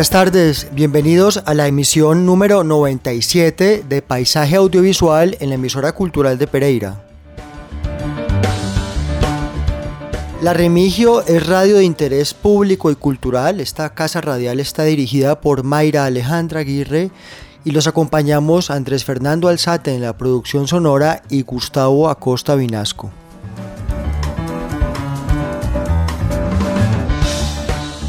Buenas tardes, bienvenidos a la emisión número 97 de Paisaje Audiovisual en la emisora cultural de Pereira. La Remigio es radio de interés público y cultural. Esta casa radial está dirigida por Mayra Alejandra Aguirre y los acompañamos Andrés Fernando Alzate en la producción sonora y Gustavo Acosta Vinasco.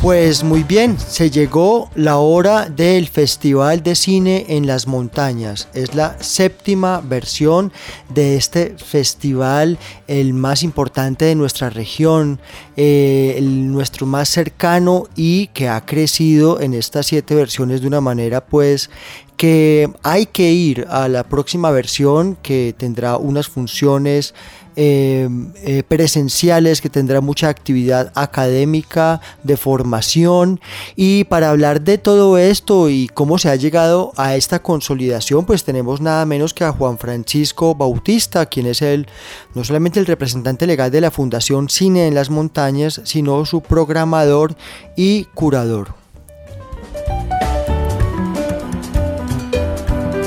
Pues muy bien, se llegó la hora del Festival de Cine en las Montañas. Es la séptima versión de este festival, el más importante de nuestra región, eh, el, nuestro más cercano y que ha crecido en estas siete versiones de una manera pues que hay que ir a la próxima versión que tendrá unas funciones eh, eh, presenciales, que tendrá mucha actividad académica, de formación. Y para hablar de todo esto y cómo se ha llegado a esta consolidación, pues tenemos nada menos que a Juan Francisco Bautista, quien es el, no solamente el representante legal de la Fundación Cine en las Montañas, sino su programador y curador.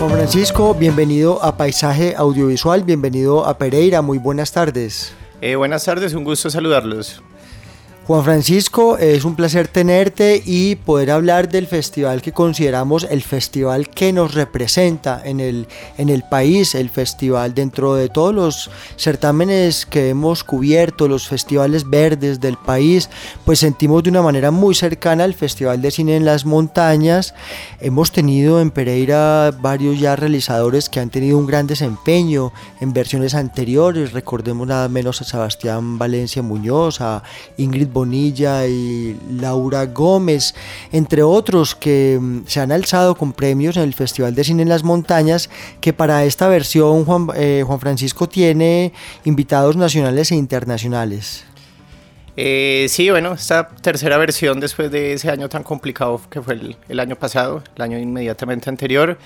Francisco, bienvenido a Paisaje Audiovisual, bienvenido a Pereira, muy buenas tardes. Eh, buenas tardes, un gusto saludarlos. Juan Francisco, es un placer tenerte y poder hablar del festival que consideramos el festival que nos representa en el, en el país, el festival dentro de todos los certámenes que hemos cubierto, los festivales verdes del país, pues sentimos de una manera muy cercana el Festival de Cine en las Montañas. Hemos tenido en Pereira varios ya realizadores que han tenido un gran desempeño en versiones anteriores, recordemos nada menos a Sebastián Valencia Muñoz, a Ingrid Bonilla y Laura Gómez, entre otros que mm, se han alzado con premios en el Festival de Cine en las Montañas, que para esta versión Juan, eh, Juan Francisco tiene invitados nacionales e internacionales. Eh, sí, bueno, esta tercera versión después de ese año tan complicado que fue el, el año pasado, el año inmediatamente anterior,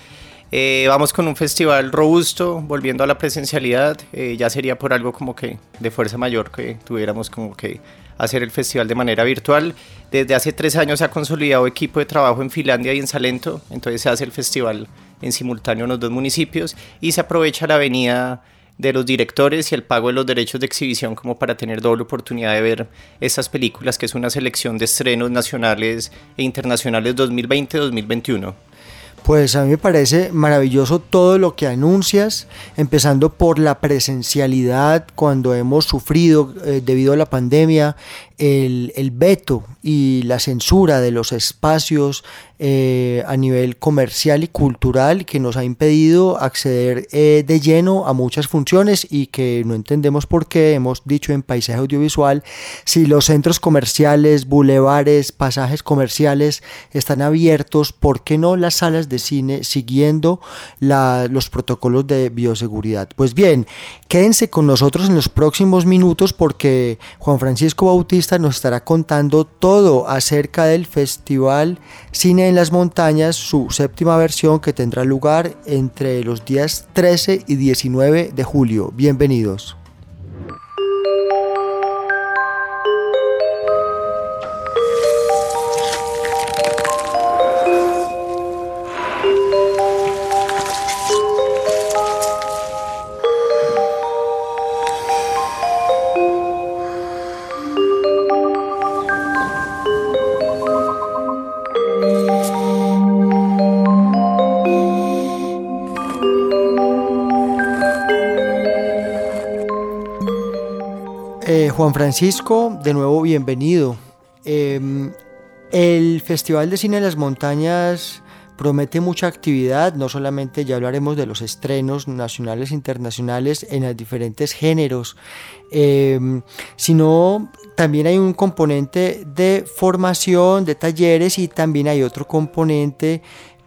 eh, vamos con un festival robusto, volviendo a la presencialidad. Eh, ya sería por algo como que de fuerza mayor que tuviéramos como que hacer el festival de manera virtual. Desde hace tres años se ha consolidado equipo de trabajo en Finlandia y en Salento, entonces se hace el festival en simultáneo en los dos municipios y se aprovecha la venida de los directores y el pago de los derechos de exhibición como para tener doble oportunidad de ver estas películas, que es una selección de estrenos nacionales e internacionales 2020-2021. Pues a mí me parece maravilloso todo lo que anuncias, empezando por la presencialidad cuando hemos sufrido eh, debido a la pandemia el, el, veto y la censura de los espacios eh, a nivel comercial y cultural que nos ha impedido acceder eh, de lleno a muchas funciones y que no entendemos por qué, hemos dicho en paisaje audiovisual, si los centros comerciales, bulevares, pasajes comerciales están abiertos, ¿por qué no las salas de cine siguiendo los protocolos de bioseguridad? Pues bien, quédense con nosotros en los próximos minutos porque Juan Francisco Bautista nos estará contando todo acerca del Festival Cine en las montañas, su séptima versión que tendrá lugar entre los días 13 y 19 de julio. Bienvenidos. Juan Francisco, de nuevo bienvenido. Em, El Festival de Cine de las Montañas promete mucha actividad, no solamente ya hablaremos de los estrenos nacionales e internacionales en los diferentes géneros, em, sino también hay un componente de formación, de talleres y también hay otro componente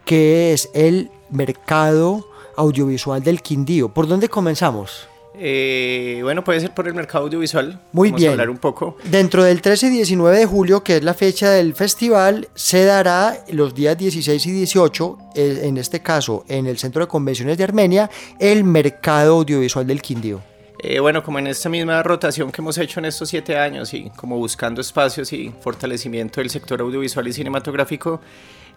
que es el mercado audiovisual del Quindío. ¿Por dónde comenzamos? Eh, bueno, puede ser por el mercado audiovisual. Muy Vamos bien. A hablar un poco. Dentro del 13 y 19 de julio, que es la fecha del festival, se dará los días 16 y 18, eh, en este caso en el Centro de Convenciones de Armenia, el mercado audiovisual del Quindío. Eh, bueno, como en esta misma rotación que hemos hecho en estos siete años y como buscando espacios y fortalecimiento del sector audiovisual y cinematográfico,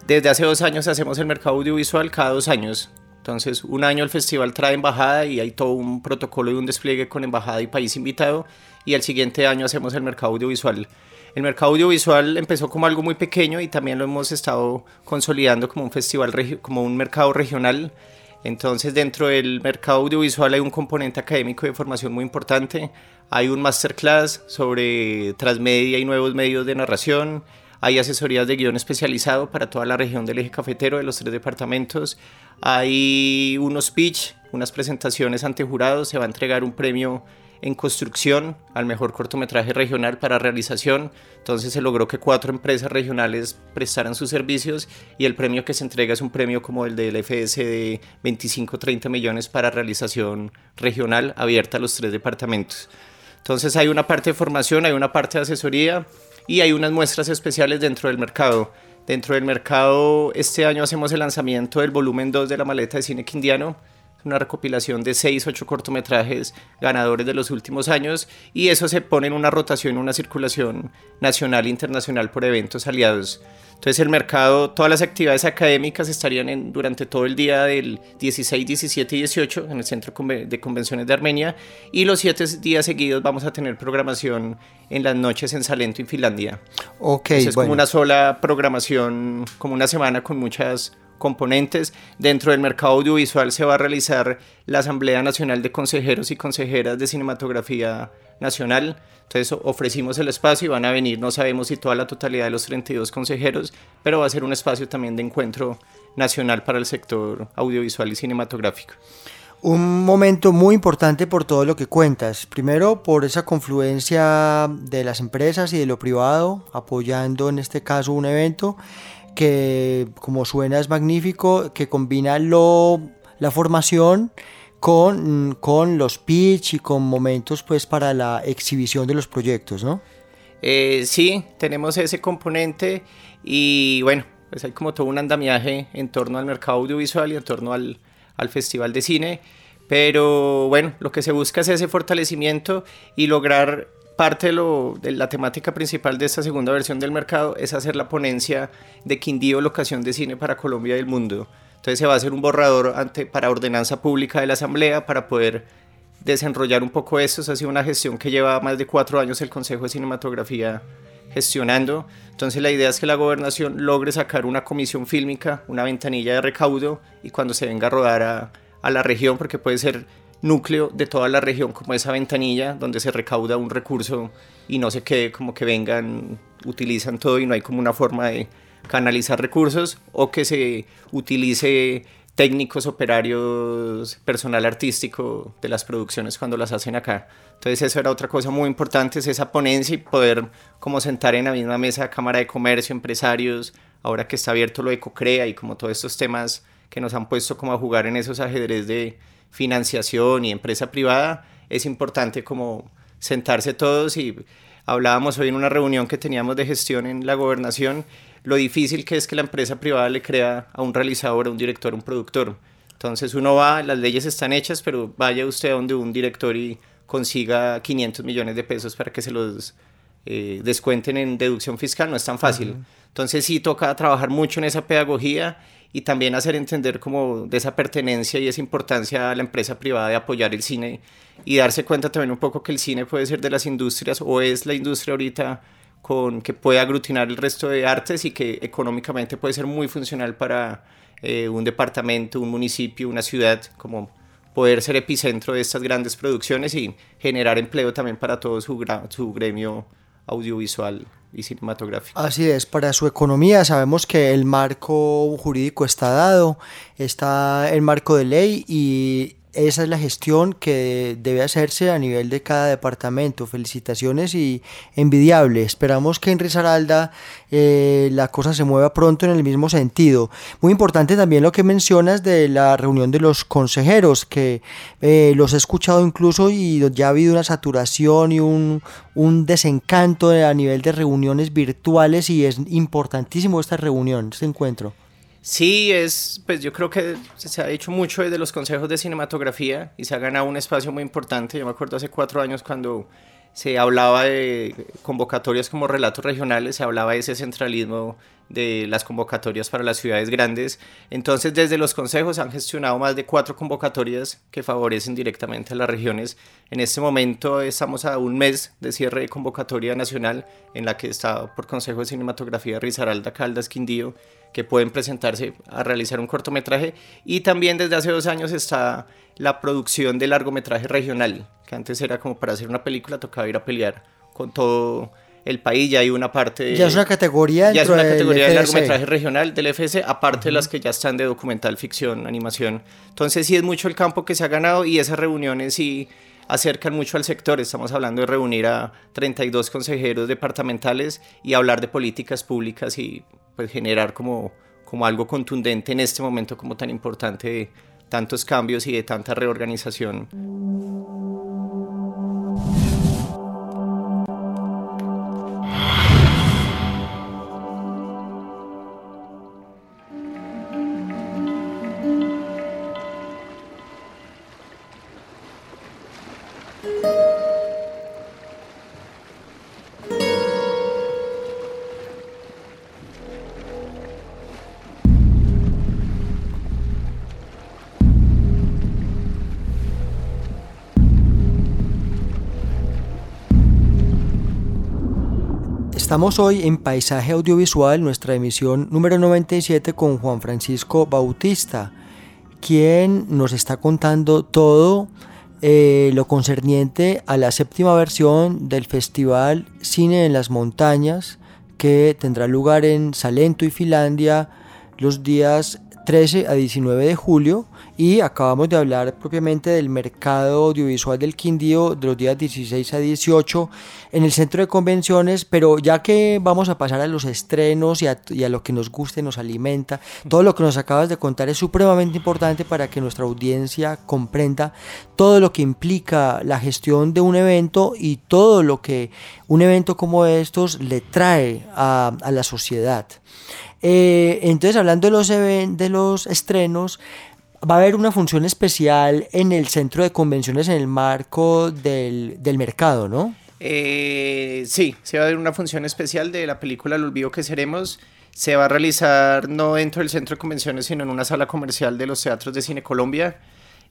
desde hace dos años hacemos el mercado audiovisual cada dos años. Entonces, un año el festival trae embajada y hay todo un protocolo y un despliegue con embajada y país invitado. Y el siguiente año hacemos el mercado audiovisual. El mercado audiovisual empezó como algo muy pequeño y también lo hemos estado consolidando como un festival, como un mercado regional. Entonces, dentro del mercado audiovisual hay un componente académico de formación muy importante. Hay un masterclass sobre transmedia y nuevos medios de narración. Hay asesorías de guion especializado para toda la región del eje cafetero de los tres departamentos. Hay unos pitch, unas presentaciones ante jurados. Se va a entregar un premio en construcción al mejor cortometraje regional para realización. Entonces se logró que cuatro empresas regionales prestaran sus servicios y el premio que se entrega es un premio como el del FS de 25-30 millones para realización regional abierta a los tres departamentos. Entonces hay una parte de formación, hay una parte de asesoría y hay unas muestras especiales dentro del mercado. Dentro del mercado, este año hacemos el lanzamiento del volumen 2 de la maleta de cine quindiano, una recopilación de 6, 8 cortometrajes ganadores de los últimos años y eso se pone en una rotación, una circulación nacional e internacional por eventos aliados. Entonces el mercado, todas las actividades académicas estarían en, durante todo el día del 16, 17 y 18 en el Centro de Convenciones de Armenia y los siete días seguidos vamos a tener programación en las noches en Salento y Finlandia. Ok, es como una sola programación, como una semana con muchas componentes. Dentro del mercado audiovisual se va a realizar la Asamblea Nacional de Consejeros y Consejeras de Cinematografía Nacional. Entonces ofrecimos el espacio y van a venir, no sabemos si toda la totalidad de los 32 consejeros, pero va a ser un espacio también de encuentro nacional para el sector audiovisual y cinematográfico. Un momento muy importante por todo lo que cuentas. Primero, por esa confluencia de las empresas y de lo privado, apoyando en este caso un evento que, como suena, es magnífico, que combina lo, la formación con, con los pitch y con momentos pues para la exhibición de los proyectos, ¿no? Eh, sí, tenemos ese componente y bueno, pues hay como todo un andamiaje en torno al mercado audiovisual y en torno al, al Festival de Cine, pero bueno, lo que se busca es ese fortalecimiento y lograr parte de, la temática principal de esta segunda versión del mercado es hacer la ponencia de Quindío, locación de cine para Colombia y el mundo. Entonces se va a hacer un borrador ante, para ordenanza pública de la Asamblea para poder desenrollar un poco eso. Esa ha sido una gestión que lleva más de cuatro años el Consejo de Cinematografía gestionando. Entonces la idea es que la gobernación logre sacar una comisión fílmica, una ventanilla de recaudo y cuando se venga a rodar a la región, porque puede ser núcleo de toda la región como esa ventanilla donde se recauda un recurso y no se quede como que vengan, utilizan todo y no hay como una forma de canalizar recursos o que se utilice técnicos, operarios, personal artístico de las producciones cuando las hacen acá. Entonces eso era otra cosa muy importante, es esa ponencia y poder como sentar en la misma mesa Cámara de Comercio, empresarios, ahora que está abierto lo de Cocrea y como todos estos temas que nos han puesto como a jugar en esos ajedrez de financiación y empresa privada, es importante como sentarse todos y hablábamos hoy en una reunión que teníamos de gestión en la gobernación lo difícil que es que la empresa privada le crea a un realizador, a un director, a un productor. Entonces uno va, las leyes están hechas, pero vaya usted a donde un director y consiga 500 millones de pesos para que se los eh, descuenten en deducción fiscal, no es tan fácil. Entonces sí toca trabajar mucho en esa pedagogía y también hacer entender como de esa pertenencia y esa importancia a la empresa privada de apoyar el cine y darse cuenta también un poco que el cine puede ser de las industrias o es la industria ahorita con que puede aglutinar el resto de artes y que económicamente puede ser muy funcional para eh, un departamento, un municipio, una ciudad, como poder ser epicentro de estas grandes producciones y generar empleo también para todo su, su gremio audiovisual y. Así es, para su economía sabemos que el marco jurídico está dado, está el marco de ley y esa es la gestión que debe hacerse a nivel de cada departamento. Felicitaciones y envidiable. Esperamos que en Risaralda eh, la cosa se mueva pronto en el mismo sentido. Muy importante también lo que mencionas de la reunión de los consejeros, que eh, los he escuchado incluso y ya ha habido una saturación y un, un desencanto a nivel de reuniones virtuales y es importantísimo esta reunión, este encuentro. Sí, es, pues yo creo que se ha dicho mucho desde los consejos de cinematografía y se ha ganado un espacio muy importante. Yo me acuerdo hace cuatro años cuando se hablaba de convocatorias como relatos regionales, se hablaba de ese centralismo de las convocatorias para las ciudades grandes. Entonces, desde los consejos han gestionado más de cuatro convocatorias que favorecen directamente a las regiones. En este momento estamos a un mes de cierre de convocatoria nacional en la que está por Consejo de Cinematografía Risaralda Caldas Quindío que pueden presentarse a realizar un cortometraje y también desde hace dos años está la producción de largometraje regional, que antes era como para hacer una película tocaba ir a pelear con todo el país, ya hay una parte... ya es una categoría Ya es una categoría de largometraje regional del FS, aparte de las que ya están de documental, ficción, animación. Entonces sí es mucho el campo que se ha ganado y esas reuniones sí acercan mucho al sector. Estamos hablando de reunir a 32 consejeros departamentales y hablar de políticas públicas y pues, generar como, como algo contundente en este momento como tan importante de tantos cambios y de tanta reorganización. Estamos hoy en Paisaje Audiovisual, nuestra emisión número 97 con Juan Francisco Bautista, quien nos está contando todo eh, lo concerniente a la séptima versión del Festival Cine en las Montañas, que tendrá lugar en Salento y Finlandia los días 13 a 19 de julio y acabamos de hablar propiamente del mercado audiovisual del Quindío de los días 16 a 18 en el centro de convenciones, pero ya que vamos a pasar a los estrenos y a, lo que nos guste, nos alimenta, todo lo que nos acabas de contar es supremamente importante para que nuestra audiencia comprenda todo lo que implica la gestión de un evento y todo lo que un evento como estos le trae a, la sociedad. Eh, entonces, hablando de los, de los estrenos, va a haber una función especial en el centro de convenciones en el marco del, mercado, ¿no? Eh, sí, se va a haber una función especial de la película El olvido que seremos. Se va a realizar no dentro del centro de convenciones, sino en una sala comercial de los teatros de Cine Colombia.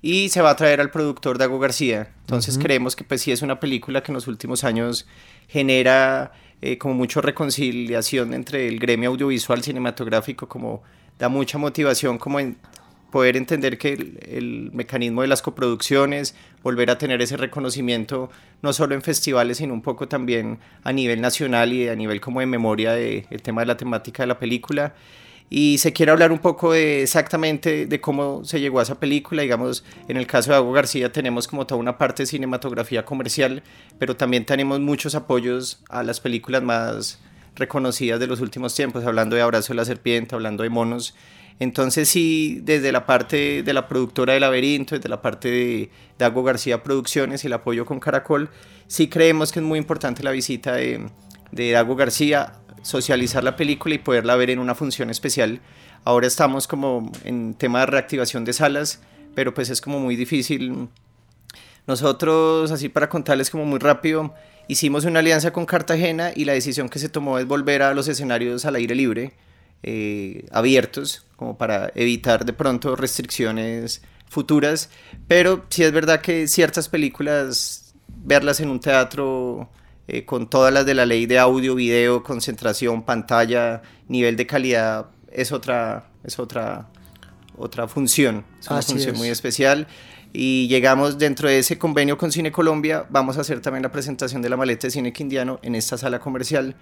Y se va a traer al productor Dago García. Entonces creemos que pues sí es una película que en los últimos años genera eh, como mucha reconciliación entre el gremio audiovisual cinematográfico, como da mucha motivación como en poder entender que el, mecanismo de las coproducciones, volver a tener ese reconocimiento no solo en festivales, sino un poco también a nivel nacional y a nivel como de memoria del tema de la temática de la película. Y se quiere hablar un poco de exactamente de cómo se llegó a esa película. Digamos, en el caso de Agua García tenemos como toda una parte de cinematografía comercial, pero también tenemos muchos apoyos a las películas más reconocidas de los últimos tiempos, hablando de Abrazo de la Serpiente, hablando de Monos. Entonces sí, desde la parte de la productora de Laberinto, desde la parte de Dago García Producciones y el apoyo con Caracol, sí creemos que es muy importante la visita de, de Dago García, socializar la película y poderla ver en una función especial. Ahora estamos como en tema de reactivación de salas, pero pues es como muy difícil. Nosotros, así para contarles como muy rápido, hicimos una alianza con Cartagena y la decisión que se tomó es volver a los escenarios al aire libre eh, abiertos, como para evitar de pronto restricciones futuras, pero sí es verdad que ciertas películas, verlas en un teatro eh, con todas las de la ley de audio, video, concentración, pantalla, nivel de calidad, es otra, es otra, otra función, es una función muy especial. Y llegamos dentro de ese convenio con Cine Colombia, vamos a hacer también la presentación de la maleta de cine quindiano en esta sala comercial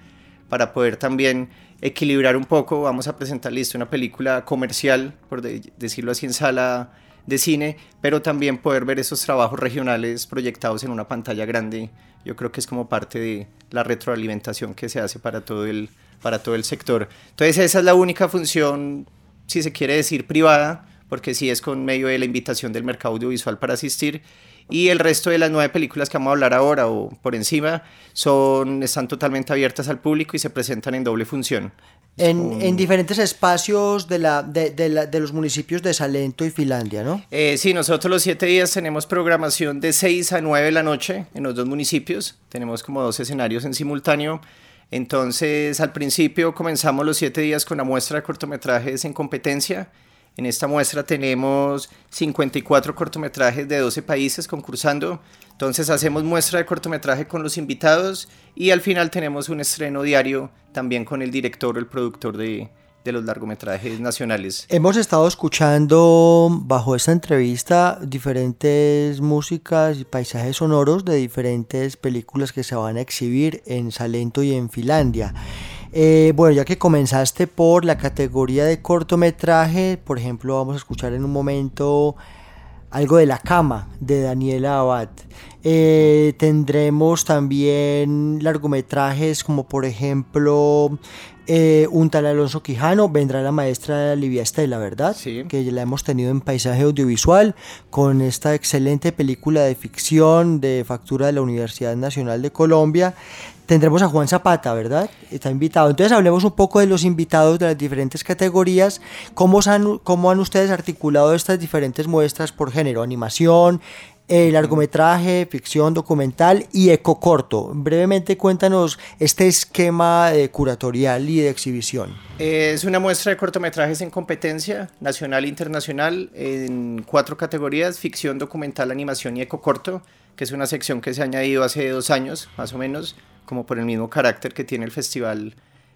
para poder también equilibrar un poco. Vamos a presentar listo una película comercial, por decirlo así, en sala de cine, pero también poder ver esos trabajos regionales proyectados en una pantalla grande. Yo creo que es como parte de la retroalimentación que se hace para todo el, para todo el sector. Entonces esa es la única función, si se quiere decir, privada, porque sí es con medio de la invitación del mercado audiovisual para asistir y el resto de las nueve películas que vamos a hablar ahora o por encima son, están totalmente abiertas al público y se presentan en doble función. En, en, diferentes espacios de, la, de, de, la, de, los municipios de Salento y Finlandia, ¿no? Eh, sí, nosotros los siete días tenemos programación de 6 a 9 de la noche en los dos municipios. Tenemos como dos escenarios en simultáneo. Entonces, al principio comenzamos los siete días con la muestra de cortometrajes en competencia en esta muestra tenemos 54 cortometrajes de 12 países concursando. Entonces hacemos muestra de cortometraje con los invitados y al final tenemos un estreno diario también con el director o el productor de, los largometrajes nacionales. Hemos estado escuchando bajo esta entrevista diferentes músicas y paisajes sonoros de diferentes películas que se van a exhibir en Salento y en Finlandia. Eh, bueno, ya que comenzaste por la categoría de cortometraje, por ejemplo, vamos a escuchar en un momento algo de La Cama de Daniela Abad. Eh, tendremos también largometrajes como por ejemplo eh, un tal Alonso Quijano, vendrá la maestra Livia Estela, ¿verdad? Sí. Que la hemos tenido en paisaje audiovisual con esta excelente película de ficción de factura de la Universidad Nacional de Colombia tendremos a Juan Zapata, ¿verdad? Está invitado. Entonces hablemos un poco de los invitados de las diferentes categorías, cómo han, cómo han ustedes articulado estas diferentes muestras por género, animación, eh, largometraje, ficción, documental y eco corto. Brevemente cuéntanos este esquema curatorial y de exhibición. Es una muestra de cortometrajes en competencia nacional e internacional en cuatro categorías, ficción, documental, animación y eco corto, que es una sección que se ha añadido hace dos años, más o menos como por el mismo carácter que tiene el Festival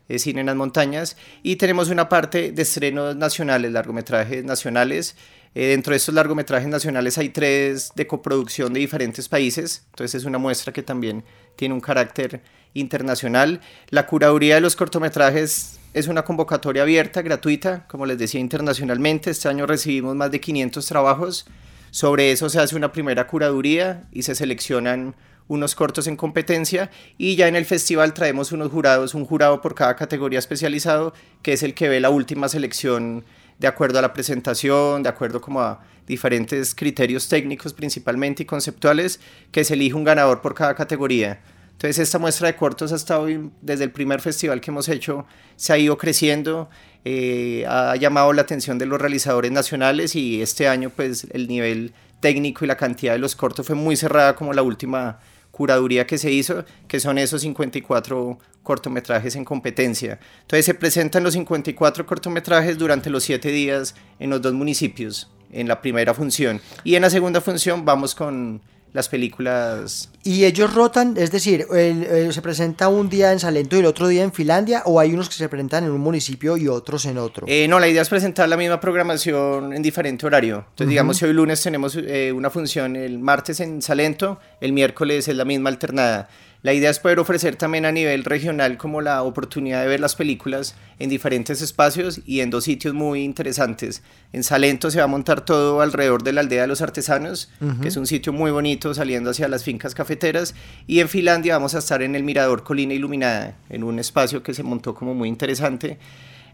de Cine en las Montañas. Y tenemos una parte de estrenos nacionales, largometrajes nacionales. Eh, dentro de estos largometrajes nacionales hay tres de coproducción de diferentes países, entonces es una muestra que también tiene un carácter internacional. La curaduría de los cortometrajes es una convocatoria abierta, gratuita, como les decía, internacionalmente. Este año recibimos más de 500 trabajos. Sobre eso se hace una primera curaduría y se seleccionan unos cortos en competencia y ya en el festival traemos unos jurados, un jurado por cada categoría especializado, que es el que ve la última selección de acuerdo a la presentación, de acuerdo como a diferentes criterios técnicos principalmente y conceptuales, que se elige un ganador por cada categoría. Entonces esta muestra de cortos ha estado desde el primer festival que hemos hecho, se ha ido creciendo, eh, ha llamado la atención de los realizadores nacionales y este año pues el nivel técnico y la cantidad de los cortos fue muy cerrada como la última curaduría que se hizo, que son esos 54 cortometrajes en competencia. Entonces se presentan los 54 cortometrajes durante los 7 días en los dos municipios, en la primera función. Y en la segunda función vamos con las películas. ¿Y ellos rotan? Es decir, ¿se presenta un día en Salento y el otro día en Finlandia? ¿O hay unos que se presentan en un municipio y otros en otro? Eh, no, la idea es presentar la misma programación en diferente horario. Entonces, digamos, si hoy lunes tenemos eh, una función el martes en Salento, el miércoles es la misma alternada. La idea es poder ofrecer también a nivel regional como la oportunidad de ver las películas en diferentes espacios y en dos sitios muy interesantes. En Salento se va a montar todo alrededor de la aldea de los artesanos, que es un sitio muy bonito saliendo hacia las fincas cafeteras, y en Finlandia vamos a estar en el Mirador Colina Iluminada, en un espacio que se montó como muy interesante.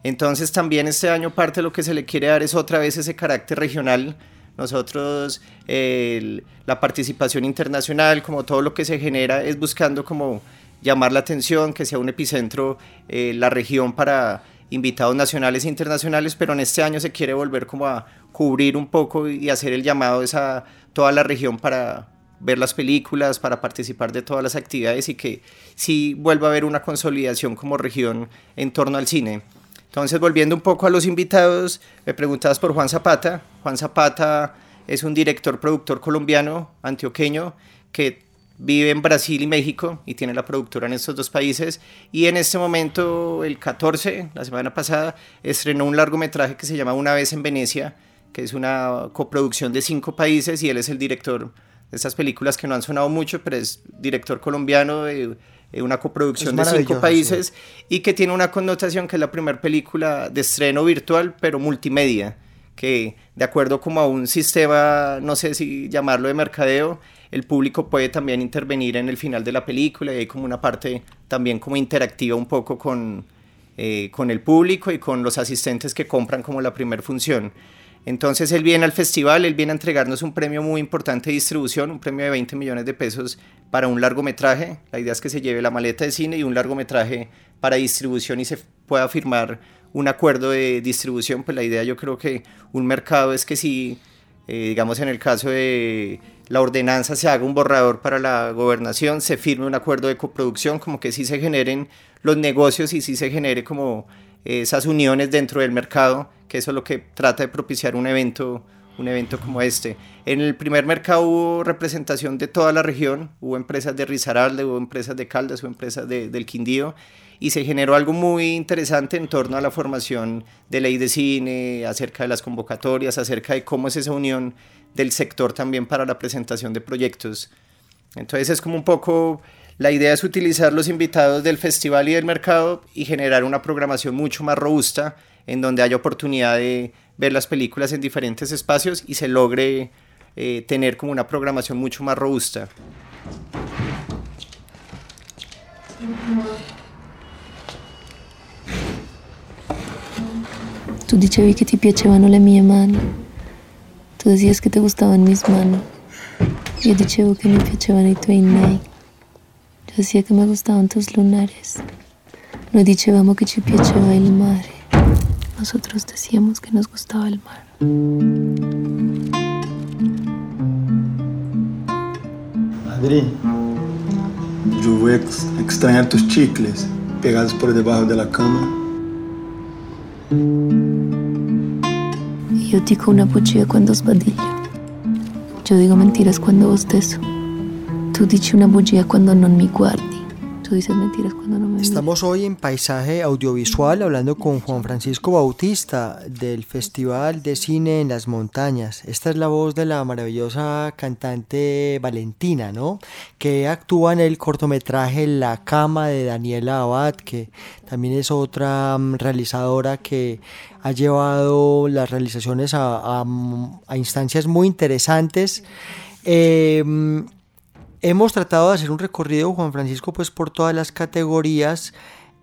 Entonces también este año parte de lo que se le quiere dar es otra vez ese carácter regional nosotros, la participación internacional, como todo lo que se genera, es buscando como llamar la atención, que sea un epicentro eh, la región para invitados nacionales e internacionales, pero en este año se quiere volver como a cubrir un poco y hacer el llamado a toda la región para ver las películas, para participar de todas las actividades y que sí vuelva a haber una consolidación como región en torno al cine. Entonces, volviendo un poco a los invitados, me preguntabas por Juan Zapata. Juan Zapata es un director productor colombiano, antioqueño, que vive en Brasil y México y tiene la productora en estos dos países. Y en este momento, el 14, la semana pasada, estrenó un largometraje que se llama Una vez en Venecia, que es una coproducción de cinco países y él es el director de estas películas que no han sonado mucho, pero es director colombiano. Una coproducción de cinco países y que tiene una connotación que es la primera película de estreno virtual, pero multimedia, que de acuerdo como a un sistema, no sé si llamarlo de mercadeo, el público puede también intervenir en el final de la película y hay como una parte también como interactiva un poco con, eh, con el público y con los asistentes que compran como la primera función. Entonces él viene al festival, él viene a entregarnos un premio muy importante de distribución, un premio de 20 millones de pesos para un largometraje. La idea es que se lleve la maleta de cine y un largometraje para distribución y se pueda firmar un acuerdo de distribución. Pues la idea yo creo que un mercado es que si, eh, digamos en el caso de la ordenanza se haga un borrador para la gobernación, se firme un acuerdo de coproducción, como que sí se generen los negocios y sí se genere como esas uniones dentro del mercado, que eso es lo que trata de propiciar un evento, un evento como este. En el primer mercado hubo representación de toda la región, hubo empresas de Risaralde, hubo empresas de Caldas, hubo empresas de, del Quindío, y se generó algo muy interesante en torno a la formación de ley de cine, acerca de las convocatorias, acerca de cómo es esa unión del sector también para la presentación de proyectos. Entonces es como un poco la idea es utilizar los invitados del festival y del mercado y generar una programación mucho más robusta en donde haya oportunidad de ver las películas en diferentes espacios y se logre eh, tener como una programación mucho más robusta. Tú decías que te gustaban mis manos. Yo que. Yo decía que me gustaban tus lunares. No dicevamo que el mare. Nosotros decíamos que nos gustaba el mar. Adri, yo voy a extrañar tus chicles pegados por debajo de la cama. Yo digo una bugia cuando sbadiglio. Yo digo mentiras cuando bostezo. Tú dices una bugia cuando no me guardi. Tú dices mentiras cuando no me Estamos hoy en Paisaje Audiovisual hablando con Juan Francisco Bautista del Festival de Cine en las Montañas. Esta es la voz de la maravillosa cantante Valentina, ¿no? Que actúa en el cortometraje La Cama de Daniela Abad, que también es otra mm, realizadora que ha llevado las realizaciones a, a instancias muy interesantes. Eh, Hemos tratado de hacer un recorrido, Juan Francisco, pues por todas las categorías.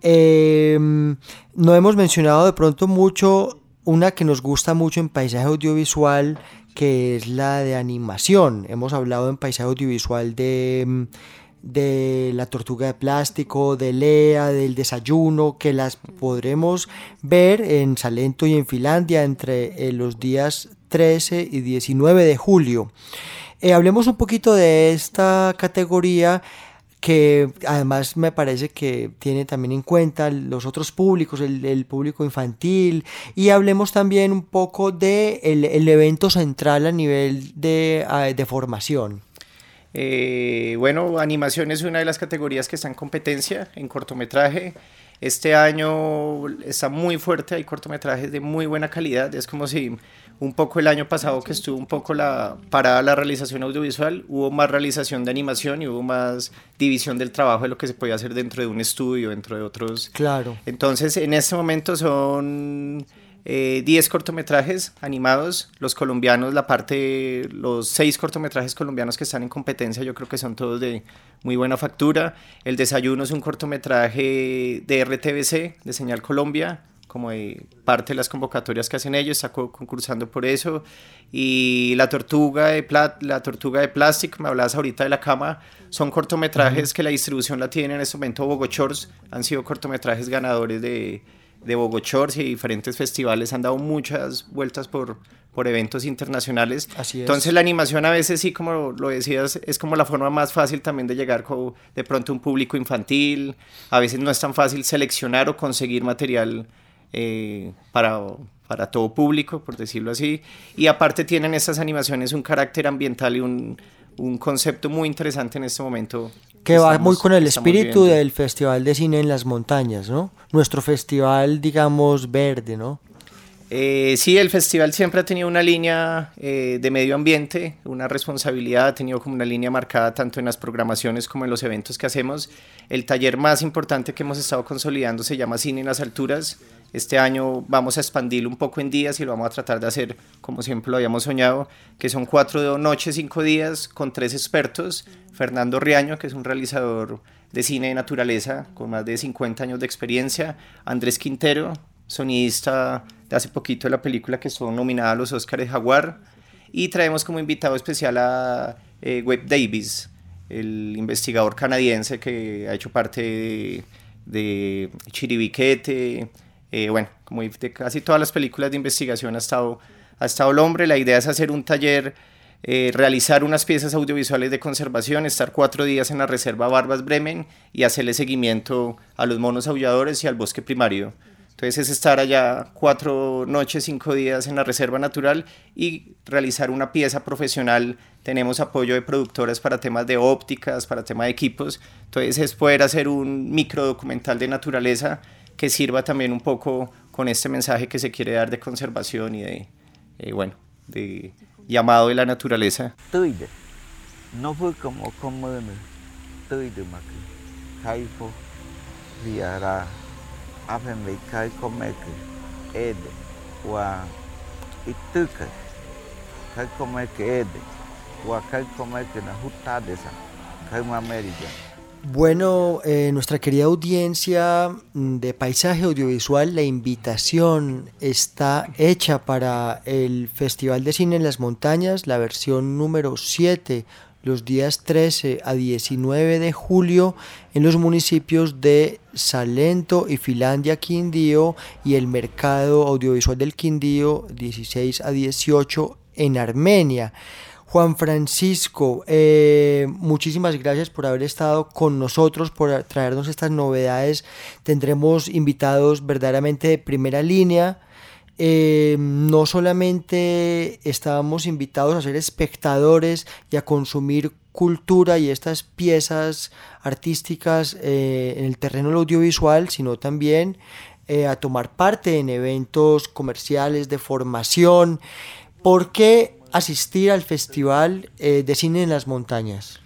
Em, no hemos mencionado de pronto mucho una que nos gusta mucho en paisaje audiovisual, que es la de animación. Hemos hablado en paisaje audiovisual de, em, de la tortuga de plástico, de Lea, del desayuno, que las podremos ver en Salento y en Finlandia entre eh, los días 13 y 19 de julio. Eh, hablemos un poquito de esta categoría que además me parece que tiene también en cuenta los otros públicos, el, público infantil, y hablemos también un poco de evento central a nivel de, de formación. Eh, bueno, animación es una de las categorías que está en competencia en cortometraje. Este año está muy fuerte, hay cortometrajes de muy buena calidad. Es como si un poco el año pasado que estuvo un poco la, para la realización audiovisual, hubo más realización de animación y hubo más división del trabajo de lo que se podía hacer dentro de un estudio, dentro de otros. Claro. Entonces, en este momento son 10 eh, cortometrajes animados, los colombianos, la parte, los 6 cortometrajes colombianos que están en competencia, yo creo que son todos de muy buena factura. El desayuno es un cortometraje de RTBC, de Señal Colombia, como de parte de las convocatorias que hacen ellos, está concursando por eso. Y La Tortuga de, la tortuga de Plástico, me hablabas ahorita de la cama, son cortometrajes que la distribución la tiene en este momento Bogochors, han sido cortometrajes ganadores de de Bogochors y diferentes festivales han dado muchas vueltas por, por eventos internacionales. Así Entonces la animación a veces sí, como lo decías, es como la forma más fácil también de llegar con de pronto a un público infantil. A veces no es tan fácil seleccionar o conseguir material eh, para, para todo público, por decirlo así. Y aparte tienen estas animaciones un carácter ambiental y un, un concepto muy interesante en este momento que va muy con el espíritu del Festival de Cine en las Montañas, ¿no? Nuestro festival, digamos, verde, ¿no? Eh, sí, el festival siempre ha tenido una línea eh, de medio ambiente, una responsabilidad, ha tenido como una línea marcada tanto en las programaciones como en los eventos que hacemos. El taller más importante que hemos estado consolidando se llama Cine en las Alturas. Este año vamos a expandirlo un poco en días y lo vamos a tratar de hacer como siempre lo habíamos soñado, que son cuatro noches, cinco días con tres expertos. Fernando Riaño, que es un realizador de cine de naturaleza con más de 50 años de experiencia. Andrés Quintero, sonidista de hace poquito de la película que estuvo nominada a los Oscars de Jaguar. Y traemos como invitado especial a eh, Webb Davis, el investigador canadiense que ha hecho parte de, de Chiribiquete. Eh, bueno, como de casi todas las películas de investigación ha estado, ha estado el hombre. La idea es hacer un taller, eh, realizar unas piezas audiovisuales de conservación, estar cuatro días en la reserva Barbas Bremen y hacerle seguimiento a los monos aulladores y al bosque primario. Entonces es estar allá cuatro noches, cinco días en la reserva natural y realizar una pieza profesional. Tenemos apoyo de productoras para temas de ópticas, para temas de equipos. Entonces es poder hacer un micro documental de naturaleza que sirva también un poco con este mensaje que se quiere dar de conservación y de, eh, bueno, de llamado de la naturaleza. No fue como Bueno, eh, nuestra querida audiencia de Paisaje Audiovisual, la invitación está hecha para el Festival de Cine en las Montañas, la versión número 7 los días 13 a 19 de julio en los municipios de Salento y Finlandia Quindío y el mercado audiovisual del Quindío 16 a 18 en Armenia. Juan Francisco, eh, muchísimas gracias por haber estado con nosotros, por traernos estas novedades. Tendremos invitados verdaderamente de primera línea eh, no solamente estábamos invitados a ser espectadores y a consumir cultura y estas piezas artísticas eh, en el terreno audiovisual, sino también a tomar parte en eventos comerciales de formación. ¿Por qué asistir al Festival de Cine en las Montañas?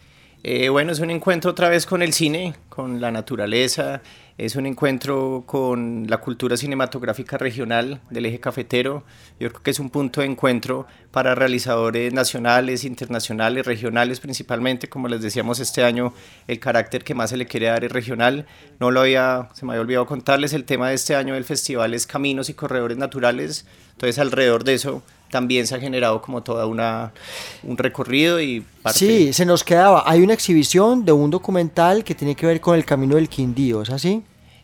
bueno, es un encuentro otra vez con el cine, con la naturaleza, es un encuentro con la cultura cinematográfica regional del eje cafetero. Yo creo que es un punto de encuentro para realizadores nacionales, internacionales, regionales principalmente. Como les decíamos este año, el carácter que más se le quiere dar es regional. No lo había, se me había olvidado contarles, el tema de este año del festival es caminos y corredores naturales. Entonces alrededor de eso también se ha generado como toda una un recorrido y parte... Sí, se nos quedaba. Hay una exhibición de un documental que tiene que ver con el Camino del Quindío, ¿es así?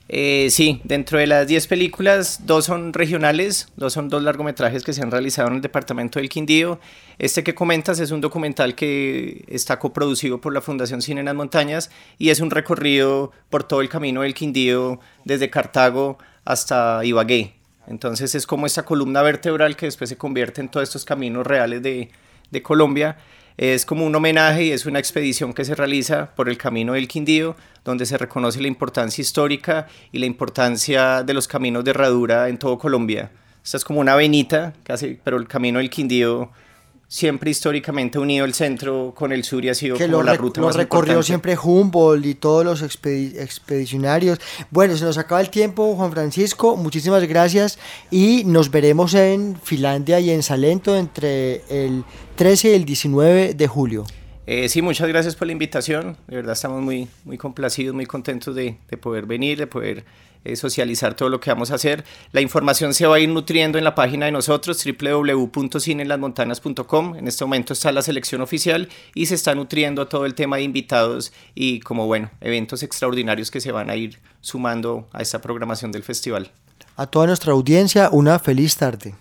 Eh, sí, dentro de las 10 películas, dos son regionales, dos son dos largometrajes que se han realizado en el departamento del Quindío. Este que comentas es un documental que está coproducido por la Fundación Cine en las Montañas y es un recorrido por todo el camino del Quindío desde Cartago hasta Ibagué, entonces es como esta columna vertebral que después se convierte en todos estos caminos reales de, de Colombia. Es como un homenaje y es una expedición que se realiza por el camino del Quindío, donde se reconoce la importancia histórica y la importancia de los caminos de herradura en todo Colombia. Esta es como una venita, casi, pero el camino del Quindío siempre históricamente unido el centro con el sur y ha sido como la ruta lo recorrió siempre Humboldt y todos los expedicionarios. Bueno, se nos acaba el tiempo, Juan Francisco, muchísimas gracias y nos veremos en Finlandia y en Salento entre el 13 y el 19 de julio. Eh, sí, muchas gracias por la invitación. De verdad estamos muy, muy complacidos, muy contentos de, de poder venir, de poder eh, socializar todo lo que vamos a hacer. La información se va a ir nutriendo en la página de nosotros, www.cinelasmontanas.com. En este momento está la selección oficial y se está nutriendo todo el tema de invitados y como bueno, eventos extraordinarios que se van a ir sumando a esta programación del festival. A toda nuestra audiencia, una feliz tarde.